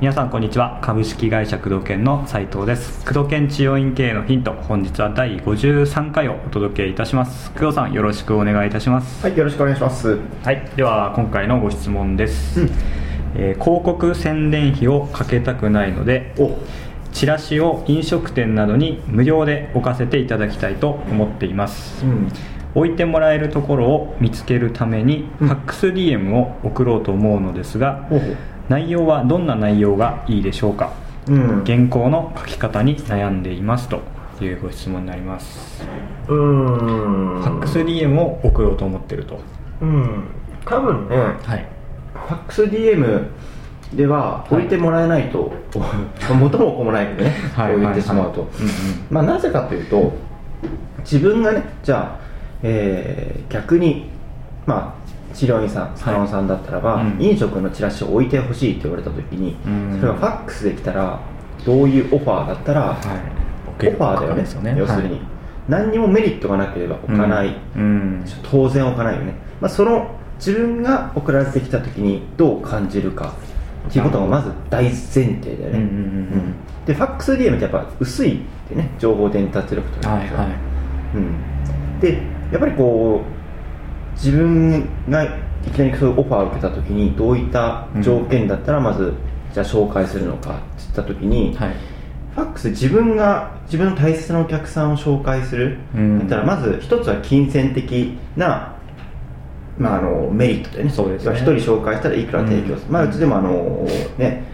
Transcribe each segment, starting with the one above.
皆さんこんにちは。株式会社工藤研の斉藤です。工藤研治療院経営のヒント本日は第53回をお届けいたします。工藤さんよろしくお願いいたします。はい、よろしくお願いします。はい。では今回のご質問です、うん。えー広告宣伝費をかけたくないのでお、チラシを飲食店などに無料で置かせていただきたいと思っています、うん、置いてもらえるところを見つけるためにうん。ファックス DM を送ろうと思うのですが、ほうほう。内容はどんな内容がいいでしょうか？うん、原稿の書き方に悩んでいますというご質問になります。うーん、ファックス DM を送ろうと思ってると。うん、多分ね、はい。ファックス DM では置いてもらえないと、元も子もないよね、はい。こう言ってしまうと、まあなぜかというと、自分がね、じゃあ、えー逆に、まあ、治療院さん、サロンさんだったらば、うん。飲食のチラシを置いてほしいって言われたときに、うん。それがファックスできたら、どういうオファーだったら、はい。オファーだよねですよね。要するに、何にもメリットがなければ置かない、うん。うん当然置かないよね、まあ、その自分が送られてきた時にどう感じるかっていうことがまず大前提だよね、でファックス DM ってやっぱ薄いってね情報伝達力というか、はいはい。うん、でやっぱりこう自分がいきなりそういうオファーを受けた時にどういった条件だったらまず、じゃあ紹介するのかって言った時に、はい。ファックス自分が自分の大切なお客さんを紹介する、うん。だったらまず一つは金銭的な、まあ、あのメリットでね。そうですね。一人紹介したらいくら提供する、うん。まあ、うちでもあのね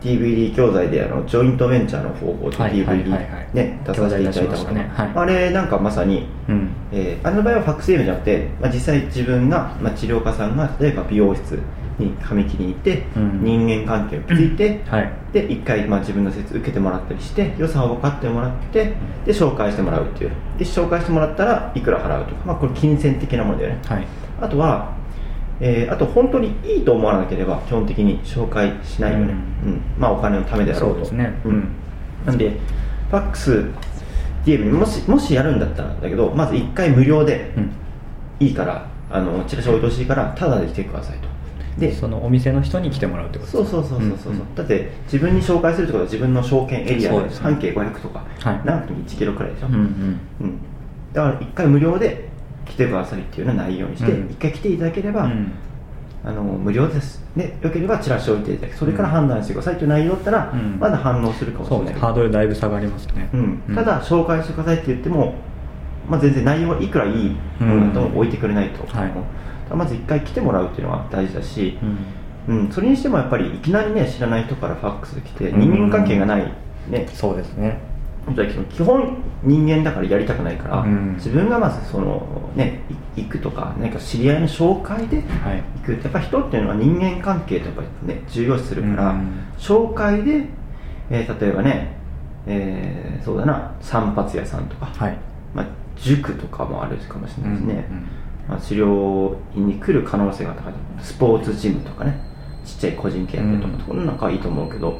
DVD 教材であのジョイントベンチャーの方法ではいはいはい DVD はい。ね出させていただいたことねはい。あれなんかまさに、うん。えーあれの場合はファックス DM じゃなくて、まあ、実際自分が、まあ、治療家さんが例えば美容室に髪切りに行って、うん。人間関係を築いて、はい。で一回、まあ、自分の説受けてもらったりして予算を分かってもらってで紹介してもらうっていう。で紹介してもらったらいくら払うとか、まあ、これ金銭的なものだよね。はい。あとは、えーあと本当にいいと思わなければ基本的に紹介しないよね、うん。うん。まあ、お金のためであろうと。そうですね。ううん。んなんでファックス DM にもしもしやるんだったらだけどまず1回無料でうん。いいからあのチラシ置いてほしいからタダで来てくださいと。でそのお店の人に来てもらうってことそうそうそうそうそう、んんだって自分に紹介するってことは自分の証券エリアで半径500とか、はい。長くても1キロくらいでしょ、うんうん。うん。だから1回無料で来てくださいっていうような内容にして、うん。1回来ていただければ、うん。あの無料です。でよければチラシを置いていただくそれから判断してくださいという内容だったら、うん。まだ反応するかもしれない。けどハードルだいぶ下がりますね。うん、ただ紹介してくださいって言っても、まあ、全然内容はいくらいいものだとも置いてくれないと、はい。まず1回来てもらうっていうのは大事だし、うん。うん、それにしてもやっぱりいきなりね知らない人からファックス来てうん。人間関係がない、ね。そうですね基本人間だからやりたくないから、うん。自分がまずそのねい行くとか何か知り合いの紹介ではい。行くやっぱ人っていうのは人間関係とやっぱりね重要視するから、うん。紹介で、えー例えばね、えーそうだな散髪屋さんとか、はい。まあ、塾とかもあるかもしれないですね、うんうんまあ、治療院に来る可能性が高い。スポーツジムとかねちっちゃい個人契約とか、うん。なのがいいと思うけど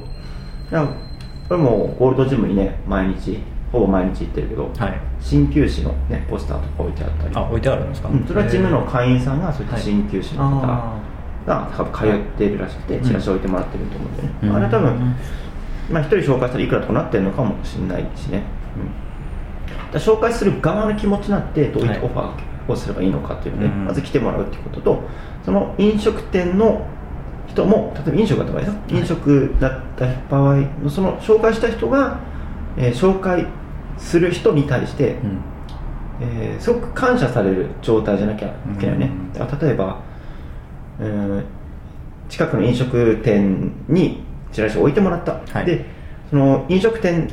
これもゴールドジムにね毎日ほぼ毎日行ってるけど、はい。鍼灸師の、ね、ポスターとか置いてあったり。あ置いてあるんですか？うんそれはジムの会員さんがそういった鍼灸師の方あが多分通っているらしくてチラシ置いてもらってると思うんでね、うん。あれは多分、まあ、一人紹介したらいくらとかなってるのかもしれないしね、うん、だ紹介する側の気持ちになってどういったオファーをすればいいのかっていうので、うん。まず来てもらうっていうこととその飲食店の人も例えば飲食だった場合ですよ、飲食だった場合のその紹介した人が、えー紹介する人に対して、ーうん。えーすごく感謝される状態じゃなきゃいけないよね、うん。例えば、うん近くの飲食店にチラシを置いてもらった、はい。でその飲食店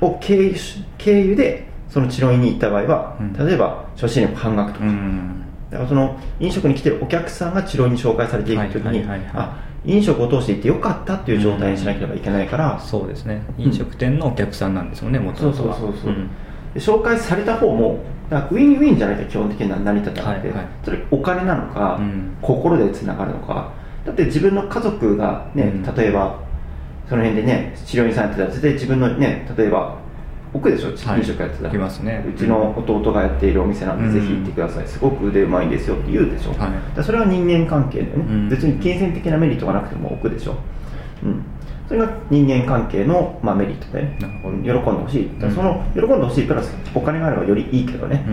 を経由し経由でその治療院に行った場合は、うん。例えば初診料半額とか、うんだからその飲食に来てるお客さんが治療に紹介されていくときに、あ飲食を通して行ってよかったっていう状態にしなければいけないから、そうですね。飲食店のお客さんなんですもんねもともとはそうそうそう、ん。で紹介された方もだからウィンウィンじゃないと基本的には成り立たなくて、はいはい。それお金なのか、うん。心でつながるのか。だって自分の家族がね、うん。例えばその辺でね治療院さんやってたら絶対自分のね例えば置くでしょはい。飲食やってたら。置きますね。うちの弟がやっているお店なんで、うん。ぜひ行ってください。すごく腕うまいんですよって言うでしょ、はい。それは人間関係だよね、うん。別に金銭的なメリットがなくても置くでしょ、うん、それが人間関係の、まあ、メリットでね。喜んでほしい。その喜んでほしいプラスお金があればよりいいけどね、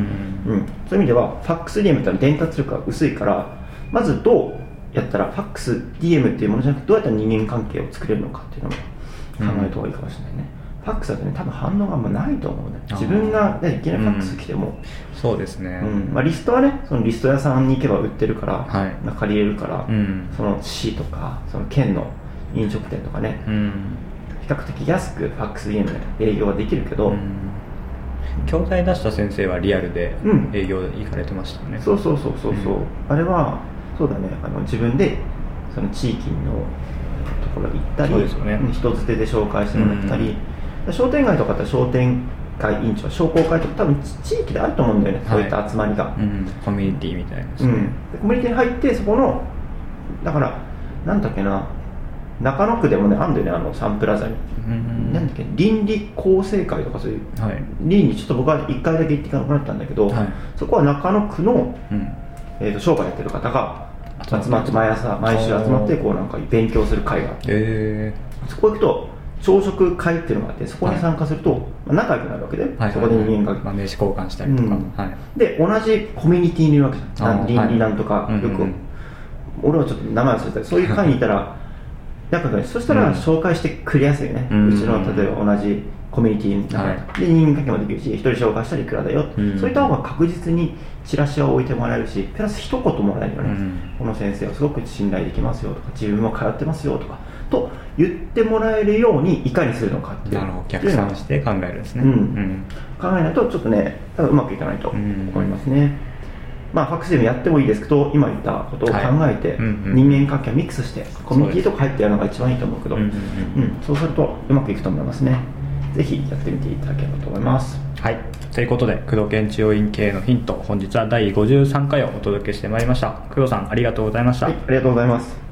うん。うん、そういう意味ではファックス DM ってのは伝達力が薄いからまずどうやったらファックス DM っていうものじゃなくてどうやったら人間関係を作れるのかっていうのも考えた方がいいかもしれないね、ファックスだとね多分反応があんまないと思うね。自分が、ね、いきなりファックス来ても、そうですね、うん。まあ、リストはねそのリスト屋さんに行けば売ってるから、はい。まあ借りれるから、うん。その市とかその県の飲食店とかね。うん。比較的安くファックス DM で営業はできるけど、うん。教材出した先生はリアルでうん。営業行かれてましたよね、そうそうそうそうそう、うん。あれはそうだね。あの自分でその地域のところに行ったり、ね。ん人づてで紹介してもらったり、商店街とかって商店街委員長商工会とか多分地地域であると思うんだよね、そういった集まりが、うん、コミュニティみたいなね、うん、でコミュニティに入ってそこのだからなんだっけな中野区でもねあんだよねあのサンプラザに、うんなんだっけ倫理構成会とかそういうはい、倫理ちょっと僕は1回だけ行っていかなくなったんだけど、はい。そこは中野区のうん、えー、と商売やってる方が集まって毎朝毎週集まってこうなんか勉強する会があって。えそこ行くと朝食会っていうのがあってそこに参加すると、まあ、仲良くなるわけで、ーはい、そこで人間まあ、が、名刺交換したりとか、うん。はい。で同じコミュニティにいるわけじゃん。倫理なんとか、よく、俺はちょっと名前忘れたそういう会にいたら仲良くなる。そしたらうん。紹介してくれやすいよね、ううんちの例えば同じコミュニティの中で,、はで人間関係もできるし一人紹介したらいくらだよ、うん。そういった方が確実にチラシを置いてもらえるしプラス一言もらえるよね、うん。この先生はすごく信頼できますよとか自分も通ってますよとか。と言ってもらえるようにいかにするのかっていうなるほど逆算して考えるんですね、うん。考えないとちょっとね多分うまくいかないと思いますね、まあファックスでもやってもいいですけど今言ったことを考えて、はいうんうん。人間関係をミックスしてコミュニティとか入ってやるのが一番いいと思うけどうんうんうん。うん。そうするとうまくいくと思いますね。ぜひやってみていただければと思います。はい。ということで工藤研治療院経営のヒント本日は第53回をお届けしてまいりました。工藤さんありがとうございました、はいありがとうございます